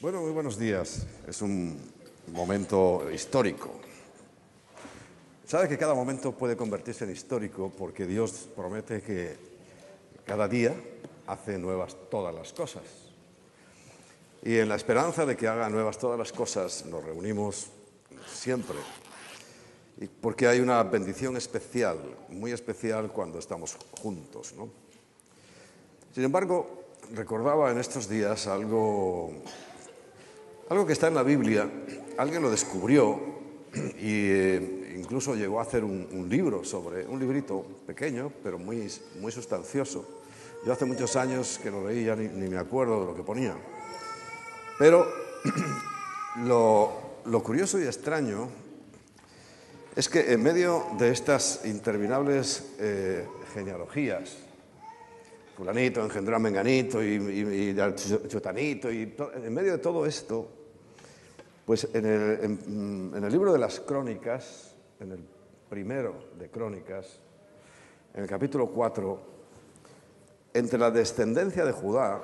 Bueno, muy buenos días. Es un momento histórico. Sabe que cada momento puede convertirse en histórico porque Dios promete que cada día hace nuevas todas las cosas. Y en la esperanza de que haga nuevas todas las cosas nos reunimos siempre. Porque hay una bendición especial, muy especial cuando estamos juntos. ¿no? Sin embargo, recordaba en estos días algo algo que está en la Biblia, alguien lo descubrió eh, incluso llegó a hacer un, libro sobre, un librito pequeño, pero muy, muy sustancioso. Yo hace muchos años que lo leí, ya ni, me acuerdo de lo que ponía. Pero lo, curioso y extraño es que en medio de estas interminables eh, genealogías, fulanito engendró a menganito y, y, y chutanito, y en medio de todo esto, pues en el, libro de las crónicas, en el primero de crónicas, en el capítulo 4, entre la descendencia de Judá,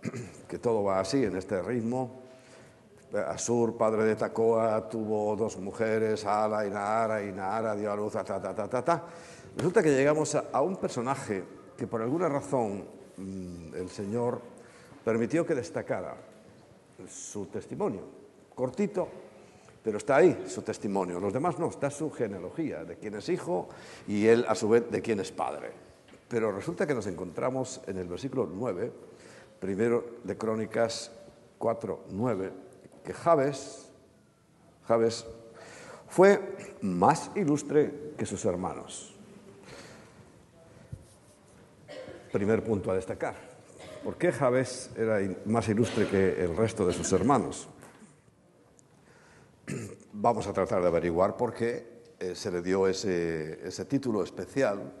que todo va así en este ritmo, Asur, padre de Tacoa, tuvo dos mujeres, Ala y Nahara, y Nahara dio a luz a ta, ta, ta, ta, ta. Resulta que llegamos a un personaje que por alguna razón mm, el Señor permitió que destacara su testimonio cortito, pero está ahí su testimonio. Los demás no, está su genealogía, de quién es hijo y él a su vez de quién es padre. Pero resulta que nos encontramos en el versículo 9, primero de Crónicas 4, 9, que Jabes, fue más ilustre que sus hermanos. Primer punto a destacar. ¿Por qué Jabes era más ilustre que el resto de sus hermanos? Vamos a tratar de averiguar por qué eh, se le dio ese, título especial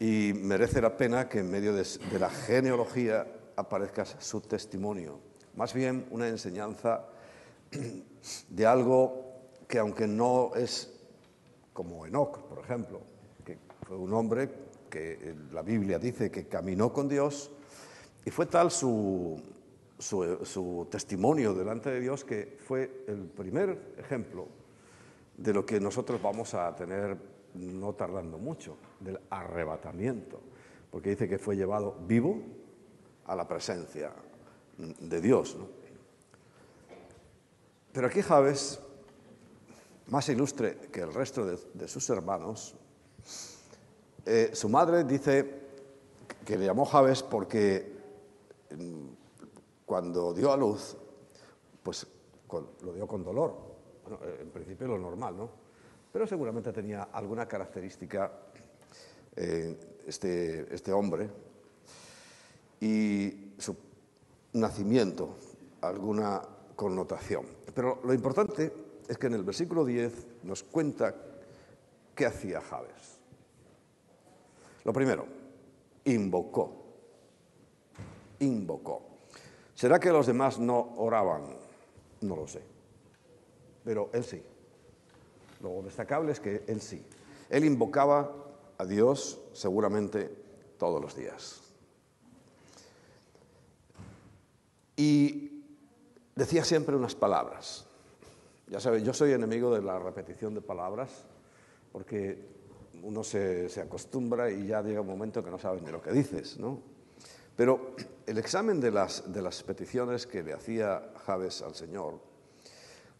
y merece la pena que en medio de, la genealogía aparezca su testimonio. Más bien una enseñanza de algo que aunque no es como Enoch, por ejemplo, que fue un hombre que la Biblia dice que caminó con Dios y fue tal su, su, testimonio delante de Dios, que fue el primer ejemplo de lo que nosotros vamos a tener no tardando mucho, del arrebatamiento, porque dice que fue llevado vivo a la presencia de Dios. Pero aquí Javes, más ilustre que el resto de, sus hermanos, eh, su madre dice que le llamó Javes porque cuando dio a luz, pues lo dio con dolor. Bueno, eh, en principio lo normal, ¿no? Pero seguramente tenía alguna característica eh, este, este hombre y su nacimiento, alguna connotación. Pero lo importante es que en el versículo 10 nos cuenta qué hacía Javes. Lo primero, invocó. Invocó. ¿Será que los demás no oraban? No lo sé. Pero él sí. Lo destacable es que él sí. Él invocaba a Dios seguramente todos los días. Y decía siempre unas palabras. Ya saben, yo soy enemigo de la repetición de palabras porque uno se, se acostumbra y ya llega un momento que no sabes ni lo que dices, ¿no? Pero el examen de las, de las peticiones que le hacía Javes al Señor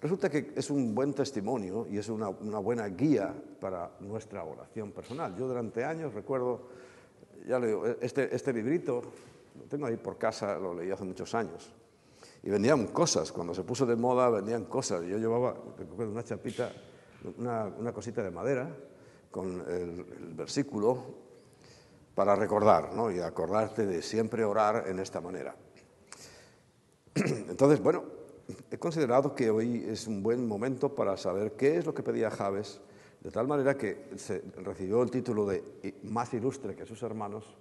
resulta que es un buen testimonio y es una, buena guía para nuestra oración personal. Yo durante años recuerdo, ya le digo, este, este librito, lo tengo ahí por casa, lo leí hace muchos años, y vendían cosas, cuando se puso de moda vendían cosas, yo llevaba una chapita, una, cosita de madera con el, el versículo para recordar ¿no? y acordarte de siempre orar en esta manera. Entonces, bueno, he considerado que hoy es un buen momento para saber qué es lo que pedía Javes, de tal manera que se recibió el título de más ilustre que sus hermanos,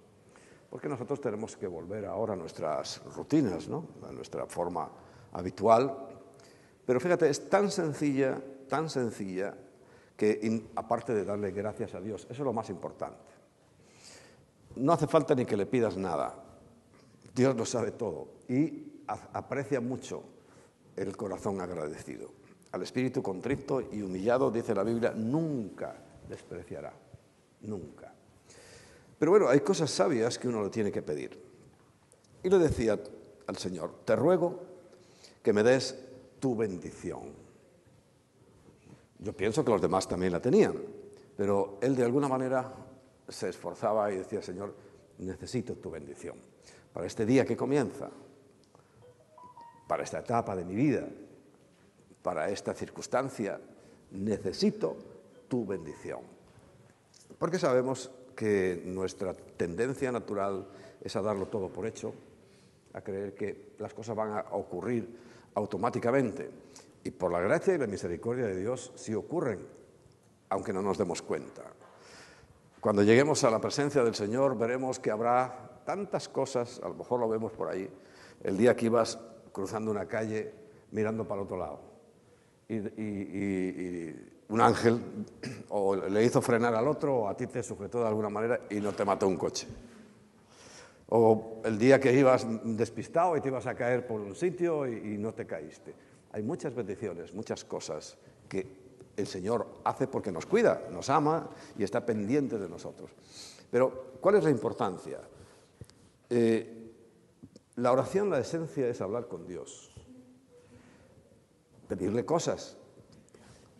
porque nosotros tenemos que volver ahora a nuestras rutinas, ¿no? a nuestra forma habitual. Pero fíjate, es tan sencilla, tan sencilla, que aparte de darle gracias a Dios, eso es lo más importante no hace falta ni que le pidas nada. Dios lo sabe todo. Y aprecia mucho el corazón agradecido. Al espíritu contrito y humillado, dice la Biblia, nunca despreciará. Nunca. Pero bueno, hay cosas sabias que uno le tiene que pedir. Y le decía al Señor, te ruego que me des tu bendición. Yo pienso que los demás también la tenían, pero él de alguna manera se esforzaba y decía, Señor, necesito tu bendición. Para este día que comienza, para esta etapa de mi vida, para esta circunstancia, necesito tu bendición. Porque sabemos que nuestra tendencia natural es a darlo todo por hecho, a creer que las cosas van a ocurrir automáticamente. Y por la gracia y la misericordia de Dios sí ocurren, aunque no nos demos cuenta. Cuando lleguemos a la presencia del Señor veremos que habrá tantas cosas, a lo mejor lo vemos por ahí, el día que ibas cruzando una calle mirando para el otro lado. Y, un ángel o le hizo frenar al otro o a ti te sujetó de alguna manera y no te mató un coche. O el día que ibas despistado y te ibas a caer por un sitio y, no te caíste. Hay muchas bendiciones, muchas cosas que el Señor hace porque nos cuida, nos ama y está pendiente de nosotros. Pero, ¿cuál es la importancia? Eh, la oración, la esencia es hablar con Dios, pedirle cosas.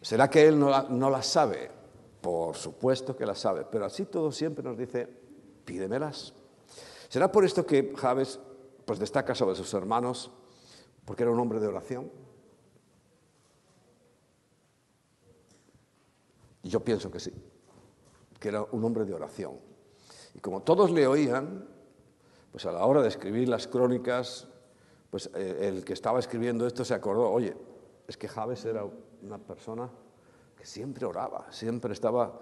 ¿Será que Él no, las sabe? Por supuesto que las sabe, pero así todo siempre nos dice, pídemelas. ¿Será por esto que Javes pues, destaca sobre sus hermanos? Porque era un hombre de oración. Y yo pienso que sí, que era un hombre de oración. Y como todos le oían, pues a la hora de escribir las crónicas, pues eh, el que estaba escribiendo esto se acordó, oye, es que Javes era una persona que siempre oraba, siempre estaba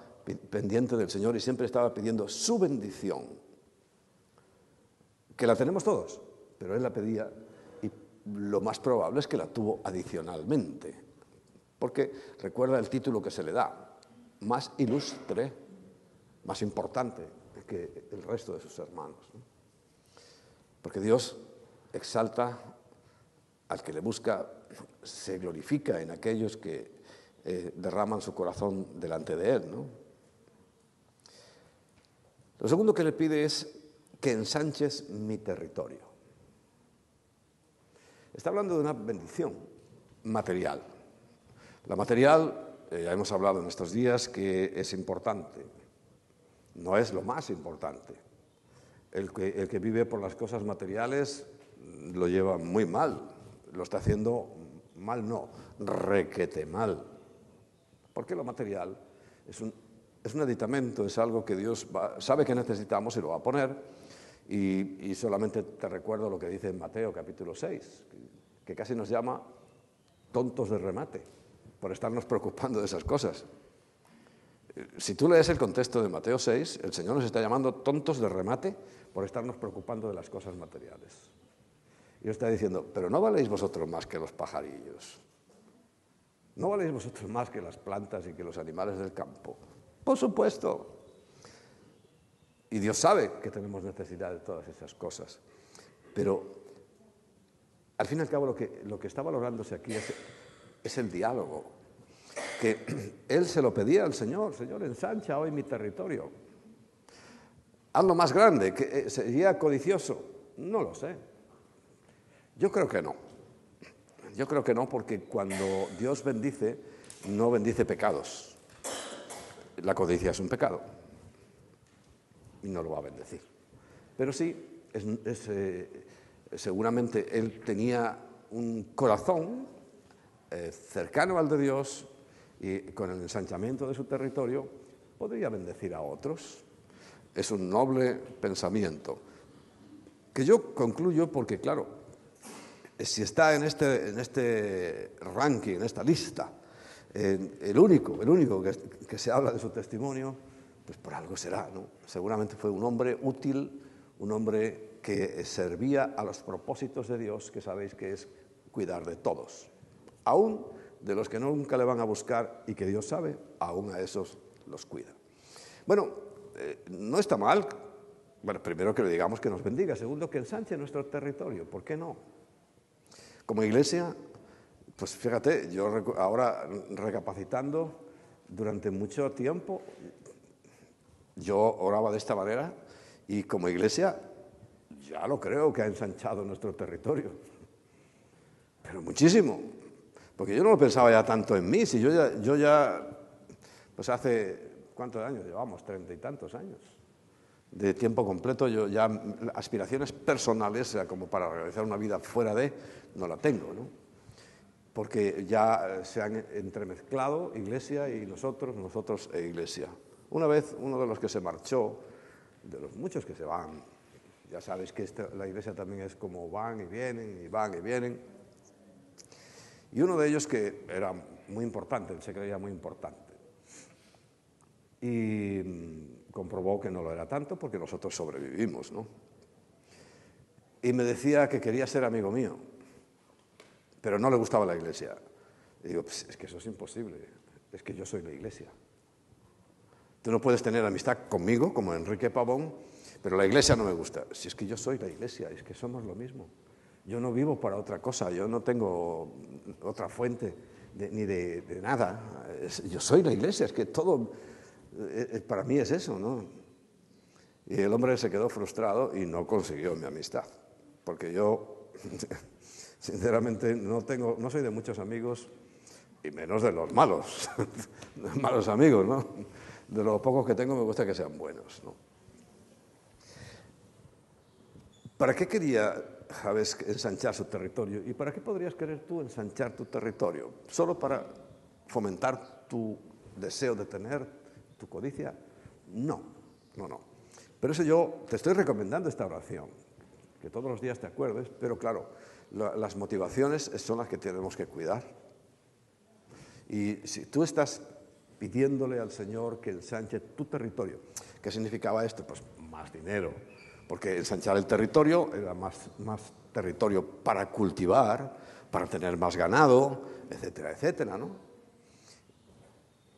pendiente del Señor y siempre estaba pidiendo su bendición que la tenemos todos, pero él la pedía y lo más probable es que la tuvo adicionalmente, porque recuerda el título que se le da, más ilustre, más importante que el resto de sus hermanos. Porque Dios exalta al que le busca, se glorifica en aquellos que eh, derraman su corazón delante de Él. Lo segundo que le pide es que ensanches mi territorio. Está hablando de una bendición material. La material, eh, hemos hablado en estos días, que es importante. No es lo más importante. El que, vive por las cosas materiales lo lleva muy mal. Lo está haciendo mal, no, requete mal. Porque lo material es un, es aditamento, es algo que Dios sabe que necesitamos y lo va a poner y, solamente te recuerdo lo que dice en Mateo capítulo 6, que, casi nos llama tontos de remate por estarnos preocupando de esas cosas. Si tú lees el contexto de Mateo 6, el Señor nos está llamando tontos de remate por estarnos preocupando de las cosas materiales. Y está diciendo, pero no valéis vosotros más que los pajarillos. No valéis vosotros más que las plantas y que los animales del campo. Por supuesto, y Dios sabe que tenemos necesidad de todas esas cosas. Pero al fin y al cabo lo que, lo que está valorándose aquí es, el diálogo. Que él se lo pedía al Señor, Señor, ensancha hoy mi territorio. Hazlo más grande, que eh, sería codicioso. No lo sé. Yo creo que no. Yo creo que no, porque cuando Dios bendice, no bendice pecados. La codicia es un pecado y no lo va a bendecir. Pero sí, eh, seguramente él tenía un corazón eh, cercano al de Dios y con el ensanchamiento de su territorio podría bendecir a otros. Es un noble pensamiento que yo concluyo porque, claro, si está en este, en este ranking, en esta lista, el único, el único que se habla de su testimonio, pues por algo será, ¿no? Seguramente fue un hombre útil, un hombre que servía a los propósitos de Dios, que sabéis que es cuidar de todos, aún de los que nunca le van a buscar y que Dios sabe, aún a esos los cuida. Bueno, eh, no está mal, bueno, primero que le digamos que nos bendiga, segundo que ensanche nuestro territorio, ¿por qué no? Como iglesia, pues fíjate, yo ahora recapacitando, durante mucho tiempo yo oraba de esta manera y como iglesia ya lo creo que ha ensanchado nuestro territorio. Pero muchísimo. Porque yo no lo pensaba ya tanto en mí, si yo ya, yo ya pues hace, ¿cuántos años llevamos? Treinta y tantos años. De tiempo completo, yo ya aspiraciones personales, como para realizar una vida fuera de, no la tengo, ¿no? Porque ya se han entremezclado iglesia y nosotros, nosotros e iglesia. Una vez uno de los que se marchó, de los muchos que se van, ya sabéis que la iglesia también es como van y vienen, y van y vienen. Y uno de ellos que era muy importante, se creía muy importante. Y mm, comprobó que no lo era tanto porque nosotros sobrevivimos, ¿no? Y me decía que quería ser amigo mío, pero no le gustaba la iglesia. Y digo, pues es que eso es imposible, es que yo soy la iglesia. Tú no puedes tener amistad conmigo, como Enrique Pavón, pero la iglesia no me gusta. Si es que yo soy la iglesia, es que somos lo mismo. Yo no vivo para otra cosa, yo no tengo otra fuente ni de, nada. yo soy la iglesia, es que todo eh, eh, para mí es eso, ¿no? Y el hombre se quedó frustrado y no consiguió mi amistad, porque yo, sinceramente, no, tengo, no soy de muchos amigos y menos de los malos, malos amigos, ¿no? De los pocos que tengo me gusta que sean buenos, ¿no? ¿Para qué quería Javés ensanchar su territorio? ¿Y para qué podrías querer tú ensanchar tu territorio? ¿Solo para fomentar tu deseo de tener, tu codicia? No, no, no. Pero eso yo te estoy recomendando esta oración, que todos los días te acuerdes, pero claro, las motivaciones son las que tenemos que cuidar. Y si tú estás pidiéndole al Señor que ensanche tu territorio, ¿qué significaba esto? Pues más dinero, porque ensanchar el territorio era más, territorio para cultivar, para tener más ganado, etcétera, etcétera, ¿no?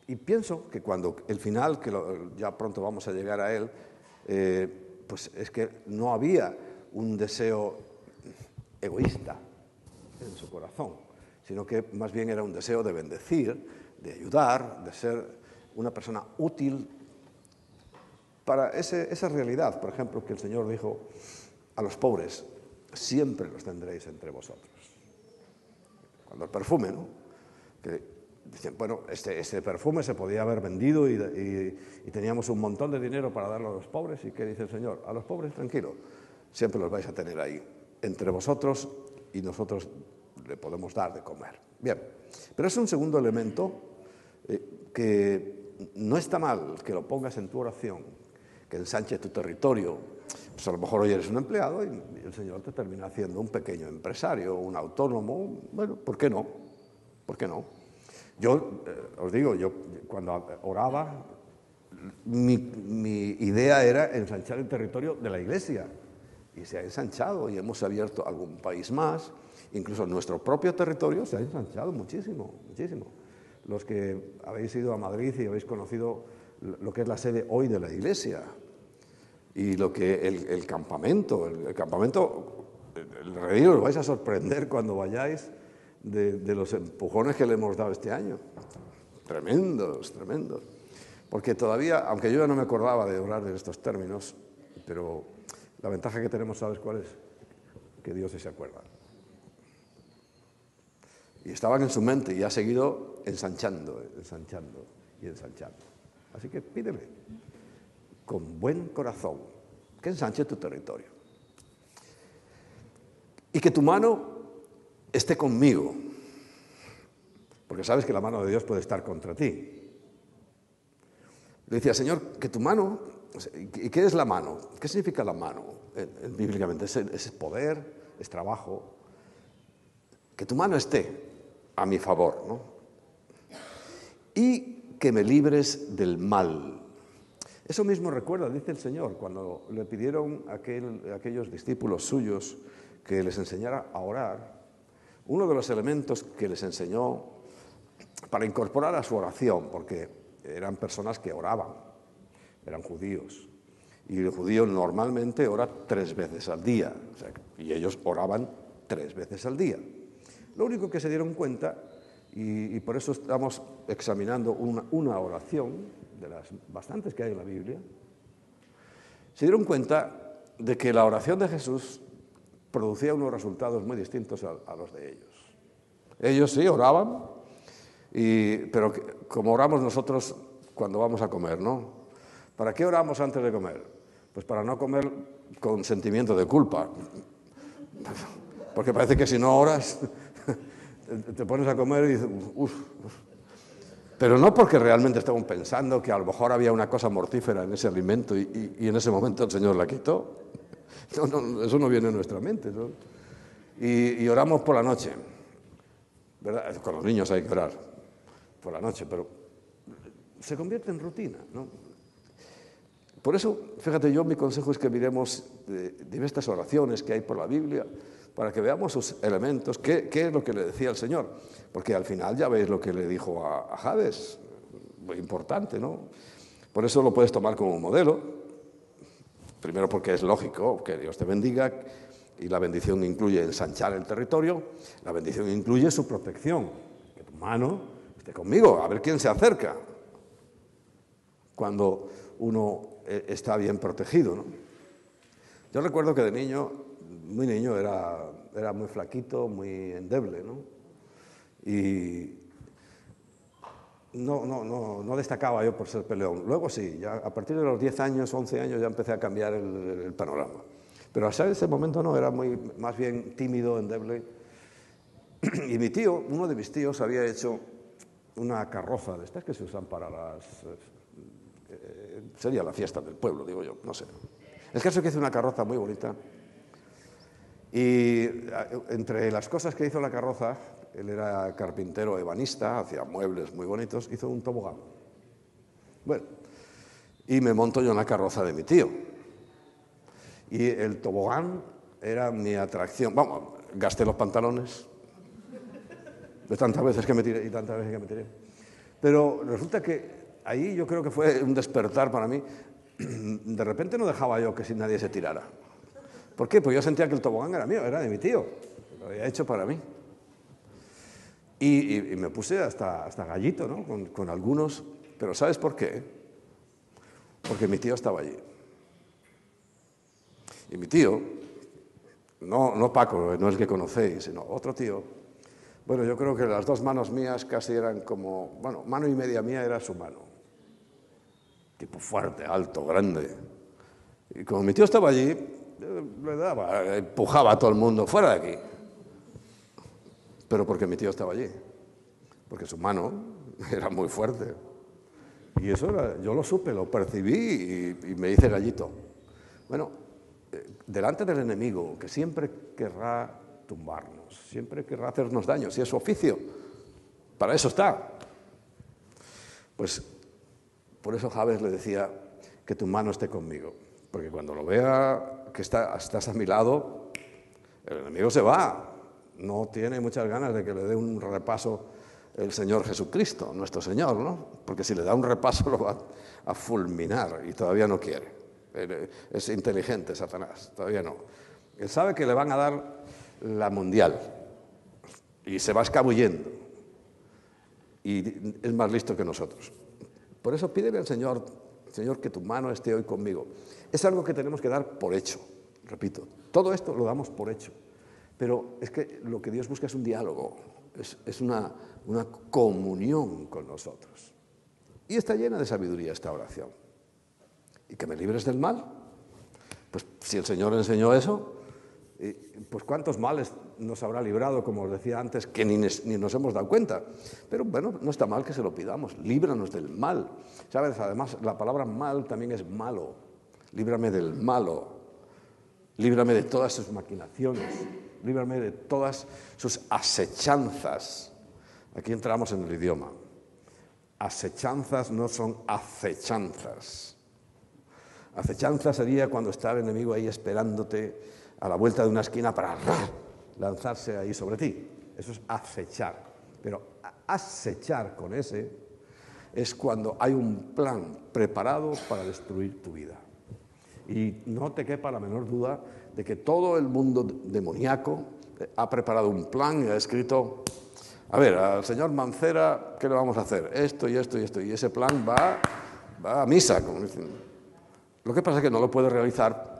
Y pienso que cuando el final, que ya pronto vamos a llegar a él, eh, pues es que no había un deseo egoísta en su corazón, sino que más bien era un deseo de bendecir, de ayudar, de ser una persona útil para esa realidad, por ejemplo, que el Señor dijo a los pobres, siempre los tendréis entre vosotros. Cuando el perfume, ¿no? Que dicen, bueno, este, este perfume se podía haber vendido y, teníamos un montón de dinero para darlo a los pobres. ¿Y qué dice el Señor? A los pobres, tranquilo, siempre los vais a tener ahí, entre vosotros y nosotros le podemos dar de comer. Bien, pero es un segundo elemento eh, que no está mal que lo pongas en tu oración, que ensanche tu territorio. Pues a lo mejor hoy eres un empleado y el Señor te termina haciendo un pequeño empresario, un autónomo. Bueno, ¿por qué no? ¿Por qué no? Yo eh, os digo, yo cuando oraba, mi, mi idea era ensanchar el territorio de la iglesia. Y se ha ensanchado y hemos abierto algún país más. Incluso nuestro propio territorio se ha ensanchado muchísimo, muchísimo. Los que habéis ido a Madrid y habéis conocido lo que es la sede hoy de la iglesia y lo que el, campamento, el, campamento, el retiro, os vais a sorprender cuando vayáis de, los empujones que le hemos dado este año. Tremendos, tremendos. Porque todavía, aunque yo ya no me acordaba de hablar de estos términos, pero la ventaja que tenemos, ¿sabes cuál es? Que Dios se acuerda. Y estaban en su mente y ha seguido ensanchando, ensanchando y ensanchando. Así que pídeme, con buen corazón, que ensanche tu territorio. Y que tu mano esté conmigo, porque sabes que la mano de Dios puede estar contra ti. Le decía, Señor, que tu mano, ¿y qué es la mano? ¿Qué significa la mano bíblicamente? Es, es poder, es trabajo. Que tu mano esté a mi favor, ¿no? Y que me libres del mal. Eso mismo recuerda, dice el Señor, cuando le pidieron a, aquellos discípulos suyos que les enseñara a orar, uno de los elementos que les enseñó para incorporar a su oración, porque eran personas que oraban, eran judíos, y el judío normalmente ora tres veces al día, y ellos oraban tres veces al día. Lo único que se dieron cuenta, y, por eso estamos examinando una, oración, de las bastantes que hay en la Biblia, se dieron cuenta de que la oración de Jesús producía unos resultados muy distintos a, los de ellos. Ellos sí oraban, pero como oramos nosotros cuando vamos a comer, ¿no? ¿Para qué oramos antes de comer? Pues para no comer con sentimiento de culpa. Porque parece que si no oras, te pones a comer y dices, uff, pero no porque realmente estamos pensando que a lo mejor había una cosa mortífera en ese alimento y, en ese momento el Señor la quitó. No, no, eso no viene en nuestra mente. Y, oramos por la noche. ¿verdad? Con los niños hay que orar por la noche, pero se convierte en rutina. ¿no? Por eso, fíjate, yo mi consejo es que miremos diversas oraciones que hay por la Biblia para que veamos sus elementos, qué, es lo que le decía el Señor. Porque al final ya veis lo que le dijo a, a muy importante, ¿no? Por eso lo puedes tomar como modelo. Primero porque es lógico que Dios te bendiga y la bendición incluye ensanchar el territorio, la bendición incluye su protección, que tu mano esté conmigo, a ver quién se acerca cuando uno eh, está bien protegido. ¿no? Yo recuerdo que de niño muy niño era, era muy flaquito, muy endeble, ¿no? Y no, no, no, no, destacaba yo por ser peleón. Luego sí, ya a partir de los 10 años, 11 años ya empecé a cambiar el, panorama. Pero hasta ese momento no, era muy, más bien tímido, endeble. Y mi tío, uno de mis tíos, había hecho una carroza de estas que se usan para las... Eh, sería la fiesta del pueblo, digo yo, no sé. El caso es que hice una carroza muy bonita y entre las cosas que hizo la carroza, él era carpintero ebanista, hacía muebles muy bonitos, hizo un tobogán. Bueno, y me monto yo en la carroza de mi tío. Y el tobogán era mi atracción. Vamos, gasté los pantalones de tantas veces que me tiré y tantas veces que me tiré. Pero resulta que ahí yo creo que fue un despertar para mí. De repente no dejaba yo que sin nadie se tirara. ¿Por qué? Pues yo sentía que el tobogán era mío, era de mi tío, lo había hecho para mí. Y, me puse hasta, hasta gallito, ¿no? Con, algunos, pero ¿sabes por qué? Porque mi tío estaba allí. Y mi tío, no, no Paco, no es el que conocéis, sino otro tío, bueno, yo creo que las dos manos mías casi eran como, bueno, mano y media mía era su mano. Tipo fuerte, alto, grande. Y como mi tío estaba allí, le daba, empujaba a todo el mundo fuera de aquí. Pero porque mi tío estaba allí, porque su mano era muy fuerte. Y eso yo lo supe, lo percibí y, me hice gallito. Bueno, eh, delante del enemigo, que siempre querrá tumbarnos, siempre querrá hacernos daño, si es su oficio, para eso está. Pues por eso Javes le decía que tu mano esté conmigo, porque cuando lo vea que estás a mi lado, el enemigo se va. No tiene muchas ganas de que le dé un repaso el Señor Jesucristo, nuestro Señor, ¿no? Porque si le da un repaso lo va a fulminar y todavía no quiere. Es inteligente Satanás, todavía no. Él sabe que le van a dar la mundial y se va escabullendo y es más listo que nosotros. Por eso pídele al Señor, Señor, que tu mano esté hoy conmigo. Es algo que tenemos que dar por hecho, repito. Todo esto lo damos por hecho. Pero es que lo que Dios busca es un diálogo, es, una, una comunión con nosotros. Y está llena de sabiduría esta oración. ¿Y que me libres del mal? Pues si el Señor enseñó eso, pues cuántos males nos habrá librado, como os decía antes, que ni, ni, nos hemos dado cuenta. Pero bueno, no está mal que se lo pidamos, líbranos del mal. ¿Sabes? Además, la palabra mal también es malo líbrame del malo, líbrame de todas sus maquinaciones, líbrame de todas sus acechanzas. Aquí entramos en el idioma. Acechanzas no son acechanzas. Acechanza sería cuando está el enemigo ahí esperándote a la vuelta de una esquina para lanzarse ahí sobre ti. Eso es acechar. Pero acechar con ese es cuando hay un plan preparado para destruir tu vida. Y no te quepa la menor duda de que todo el mundo demoníaco eh, ha preparado un plan y ha escrito, a ver, al señor Mancera, ¿qué le vamos a hacer? Esto y esto y esto. Y ese plan va, va a misa. Lo que pasa es que no lo puede realizar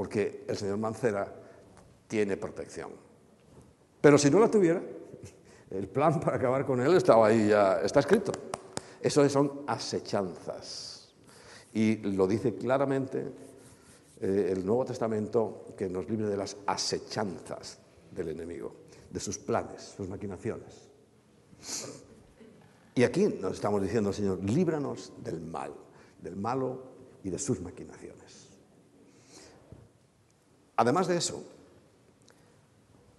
porque el señor Mancera tiene protección. Pero si no la tuviera, el plan para acabar con él estaba ahí ya, está escrito. Eso son asechanzas. Y lo dice claramente eh, el Nuevo Testamento que nos libre de las asechanzas del enemigo, de sus planes, sus maquinaciones. Y aquí nos estamos diciendo, Señor, líbranos del mal, del malo y de sus maquinaciones. Además de eso,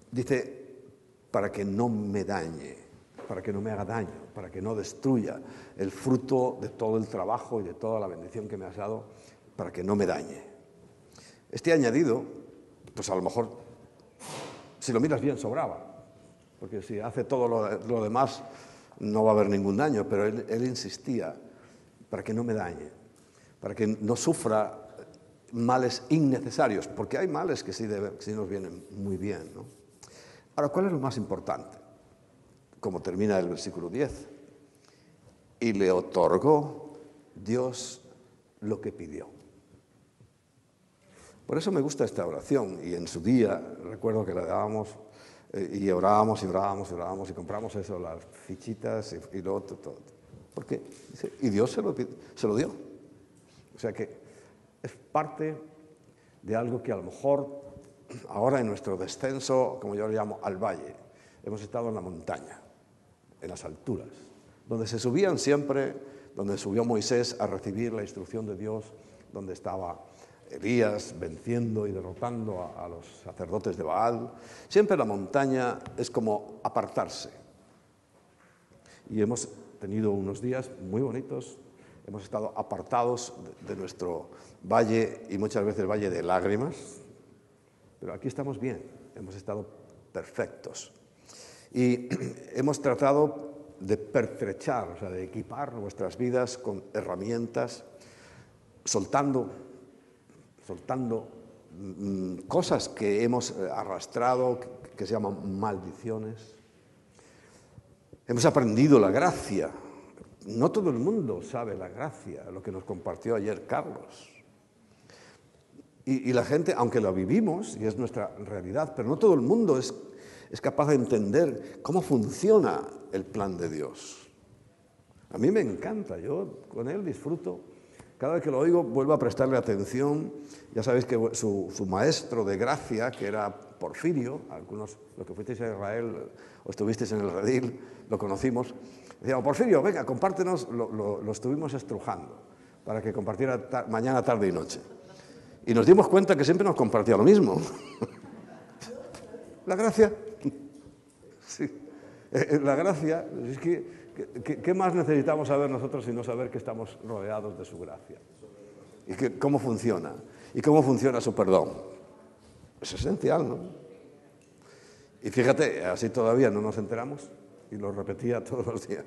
dice, para que no me dañe, para que no me haga daño, para que no destruya el fruto de todo el trabajo y de toda la bendición que me has dado, para que no me dañe. Este añadido, pues a lo mejor, si lo miras bien, sobraba, porque si hace todo lo, demás, no va a haber ningún daño, pero él, insistía para que no me dañe, para que no sufra males innecesarios, porque hay males que sí, sí nos vienen muy bien. ¿no? Ahora, ¿cuál es lo más importante? Como termina el versículo 10. Y le otorgó Dios lo que pidió. Por eso me gusta esta oración y en su día recuerdo que la dábamos eh, y orábamos y orábamos y orábamos y compramos eso, las fichitas y, lo otro, todo. Porque, y Dios se lo, se lo dio. O sea que es parte de algo que a lo mejor ahora en nuestro descenso, como yo lo llamo, al valle, hemos estado en la montaña, en las alturas, donde se subían siempre, donde subió Moisés a recibir la instrucción de Dios, donde estaba Elías venciendo y derrotando a, los sacerdotes de Baal. Siempre la montaña es como apartarse. Y hemos tenido unos días muy bonitos, hemos estado apartados de nuestro valle y muchas veces valle de lágrimas, pero aquí estamos bien, hemos estado perfectos. Y hemos tratado de pertrechar, o sea, de equipar nuestras vidas con herramientas, soltando, soltando mm, cosas que hemos eh, arrastrado, que se llaman maldiciones. Hemos aprendido la gracia. No todo el mundo sabe la gracia, lo que nos compartió ayer Carlos. Y, la gente, aunque lo vivimos, y es nuestra realidad, pero no todo el mundo es, es capaz de entender cómo funciona el plan de Dios. A mí me encanta, yo con él disfruto. Cada vez que lo oigo vuelvo a prestarle atención. Ya sabéis que su, su maestro de gracia, que era Porfirio, algunos, los que fuisteis a Israel o estuvisteis en el redil, lo conocimos, decíamos, Porfirio, venga, compártenos, lo, estuvimos estrujando para que compartiera mañana, tarde y noche. Y nos dimos cuenta que siempre nos compartía lo mismo. la gracia. Sí. Eh, eh, la gracia, es que, ¿qué más necesitamos saber nosotros sino saber que estamos rodeados de su gracia? Y cómo funciona. Y cómo funciona su perdón. Es esencial, ¿no? Y fíjate, así todavía no nos enteramos y lo repetía todos los días.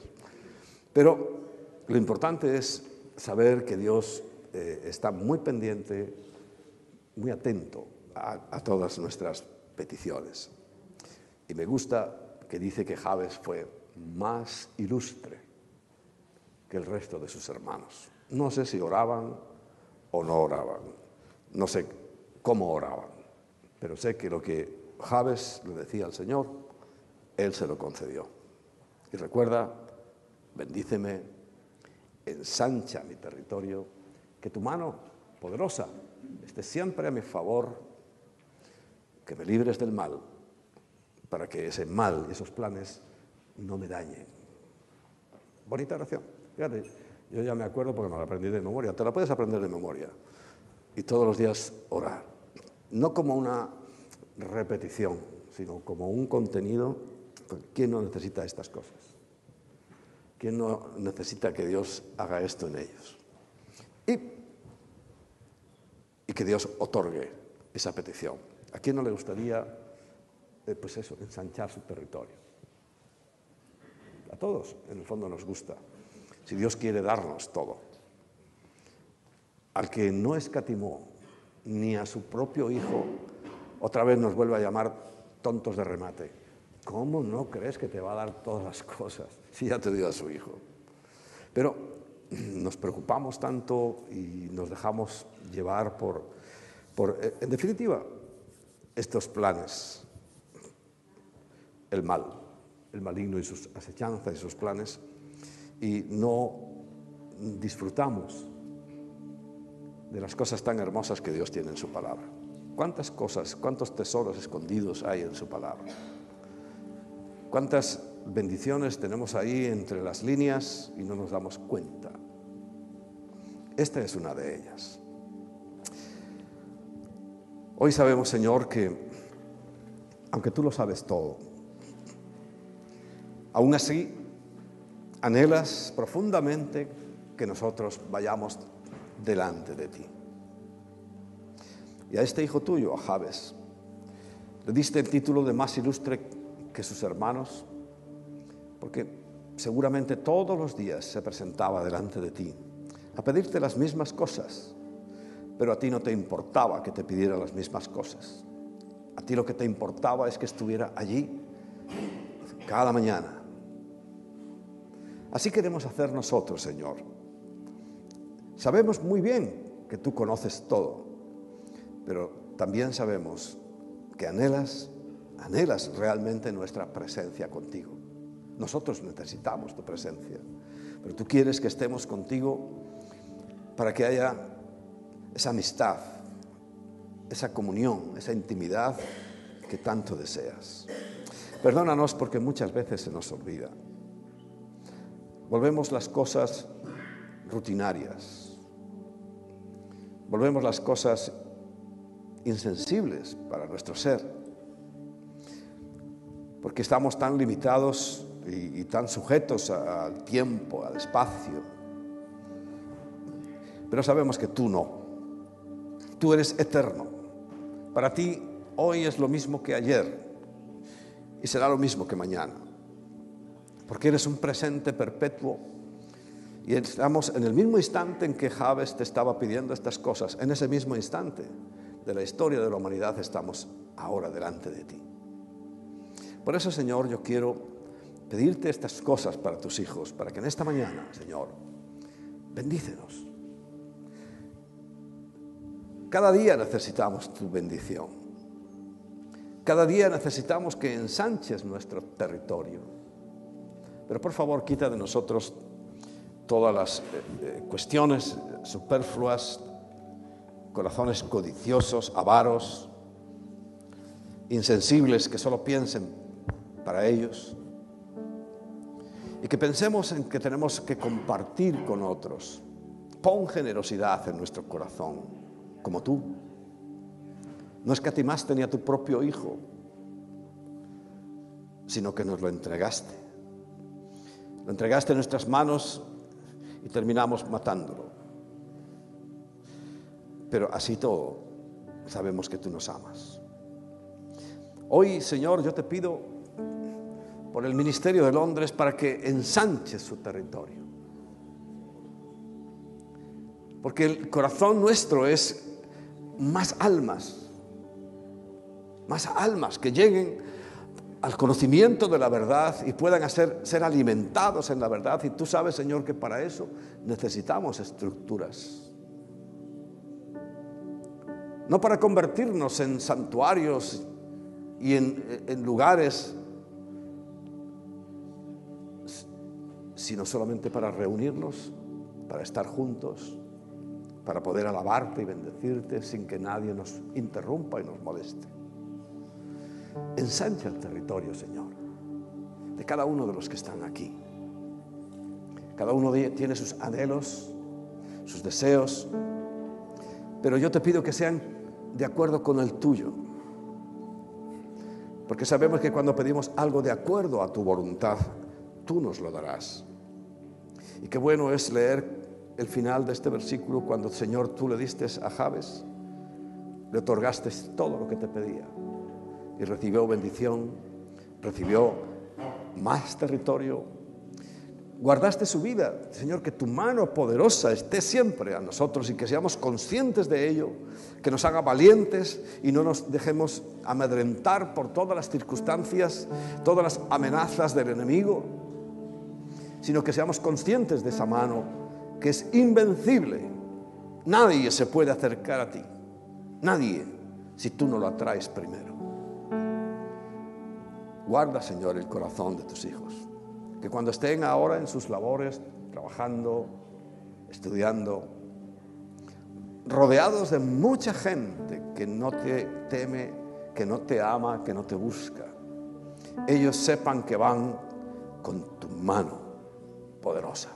Pero lo importante es saber que Dios eh, está muy pendiente muy atento a, todas nuestras peticiones. Y me gusta que dice que Javes fue más ilustre que el resto de sus hermanos. No sé si oraban o no oraban, no sé cómo oraban, pero sé que lo que Javes le decía al Señor, Él se lo concedió. Y recuerda, bendíceme, ensancha mi territorio, que tu mano poderosa esté siempre a mi favor, que me libres del mal, para que ese mal, y esos planes, no me dañen. Bonita oración. Fíjate, yo ya me acuerdo porque me la aprendí de memoria. Te la puedes aprender de memoria. Y todos los días orar. No como una repetición, sino como un contenido. ¿Quién no necesita estas cosas? ¿Quién no necesita que Dios haga esto en ellos? Y y que Dios otorgue esa petición. ¿A quién no le gustaría, eh, pues eso, ensanchar su territorio? A todos, en el fondo, nos gusta. Si Dios quiere darnos todo. Al que no escatimó ni a su propio hijo, otra vez nos vuelve a llamar tontos de remate. ¿Cómo no crees que te va a dar todas las cosas si ya te dio a su hijo? Pero nos preocupamos tanto y nos dejamos llevar por, por en definitiva, estos planes, el mal, el maligno y sus acechanzas y sus planes, y no disfrutamos de las cosas tan hermosas que Dios tiene en su palabra. ¿Cuántas cosas, cuántos tesoros escondidos hay en su palabra? ¿Cuántas bendiciones tenemos ahí entre las líneas y no nos damos cuenta? Esta es una de ellas. Hoy sabemos, Señor, que aunque tú lo sabes todo, aún así anhelas profundamente que nosotros vayamos delante de ti. Y a este hijo tuyo, a Javes, le diste el título de más ilustre que sus hermanos, porque seguramente todos los días se presentaba delante de ti a pedirte las mismas cosas, pero a ti no te importaba que te pidiera las mismas cosas. A ti lo que te importaba es que estuviera allí cada mañana. Así queremos hacer nosotros, Señor. Sabemos muy bien que tú conoces todo, pero también sabemos que anhelas, anhelas realmente nuestra presencia contigo. Nosotros necesitamos tu presencia, pero tú quieres que estemos contigo para que haya esa amistad, esa comunión, esa intimidad que tanto deseas. Perdónanos porque muchas veces se nos olvida. Volvemos las cosas rutinarias, volvemos las cosas insensibles para nuestro ser, porque estamos tan limitados y, tan sujetos al tiempo, al espacio. Pero sabemos que tú no. Tú eres eterno. Para ti hoy es lo mismo que ayer y será lo mismo que mañana. Porque eres un presente perpetuo y estamos en el mismo instante en que Javes te estaba pidiendo estas cosas, en ese mismo instante de la historia de la humanidad estamos ahora delante de ti. Por eso, Señor, yo quiero pedirte estas cosas para tus hijos, para que en esta mañana, Señor, bendícenos. Cada día necesitamos tu bendición. Cada día necesitamos que ensanches nuestro territorio. Pero por favor, quita de nosotros todas las eh, eh, cuestiones superfluas, corazones codiciosos, avaros, insensibles que solo piensen para ellos y que pensemos en que tenemos que compartir con otros. Pon generosidad en nuestro corazón, como tú. No escatimaste ni a tu propio hijo, sino que nos lo entregaste. Lo entregaste en nuestras manos y terminamos matándolo. Pero así todo, sabemos que tú nos amas. Hoy, Señor, yo te pido por el Ministerio de Londres para que ensanches su territorio. Porque el corazón nuestro es más almas, más almas que lleguen al conocimiento de la verdad y puedan ser alimentados en la verdad. Y tú sabes, Señor, que para eso necesitamos estructuras. No para convertirnos en santuarios y en, en lugares, sino solamente para reunirnos, para estar juntos, para poder alabarte y bendecirte sin que nadie nos interrumpa y nos moleste. Ensancha el territorio, Señor, de cada uno de los que están aquí. Cada uno tiene sus anhelos, sus deseos, pero yo te pido que sean de acuerdo con el tuyo. Porque sabemos que cuando pedimos algo de acuerdo a tu voluntad, tú nos lo darás. Y qué bueno es leer el final de este versículo cuando, Señor, tú le diste a Javes, le otorgaste todo lo que te pedía y recibió bendición, recibió más territorio, guardaste su vida. Señor, que tu mano poderosa esté siempre a nosotros y que seamos conscientes de ello, que nos haga valientes y no nos dejemos amedrentar por todas las circunstancias, todas las amenazas del enemigo, sino que seamos conscientes de esa mano que es invencible. Nadie se puede acercar a ti, nadie, si tú no lo atraes primero. Guarda, Señor, el corazón de tus hijos que cuando estén ahora en sus labores, trabajando, estudiando, rodeados de mucha gente que no te teme, que no te ama, que no te busca, ellos sepan que van con tu mano poderosa.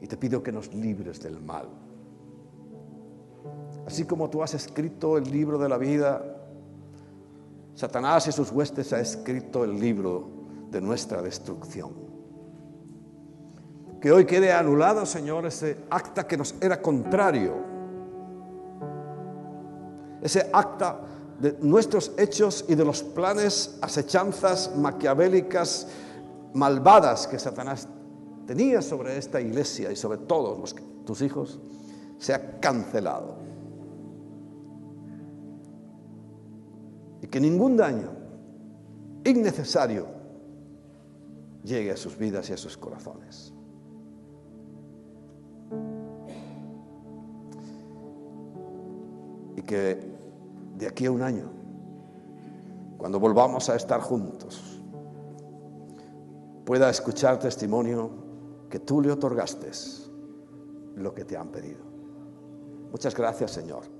Y te pido que nos libres del mal. Así como tú has escrito el libro de la vida, Satanás y sus huestes ha escrito el libro de nuestra destrucción. Que hoy quede anulado, Señor, ese acta que nos era contrario. Ese acta de nuestros hechos y de los planes, acechanzas maquiavélicas, malvadas que Satanás tenía sobre esta iglesia y sobre todos los, tus hijos, se ha cancelado. y que ningún daño innecesario llegue a sus vidas y a sus corazones. Y que de aquí a un año, cuando volvamos a estar juntos, pueda escuchar testimonio que tú le otorgaste lo que te han pedido. Muchas gracias, Señor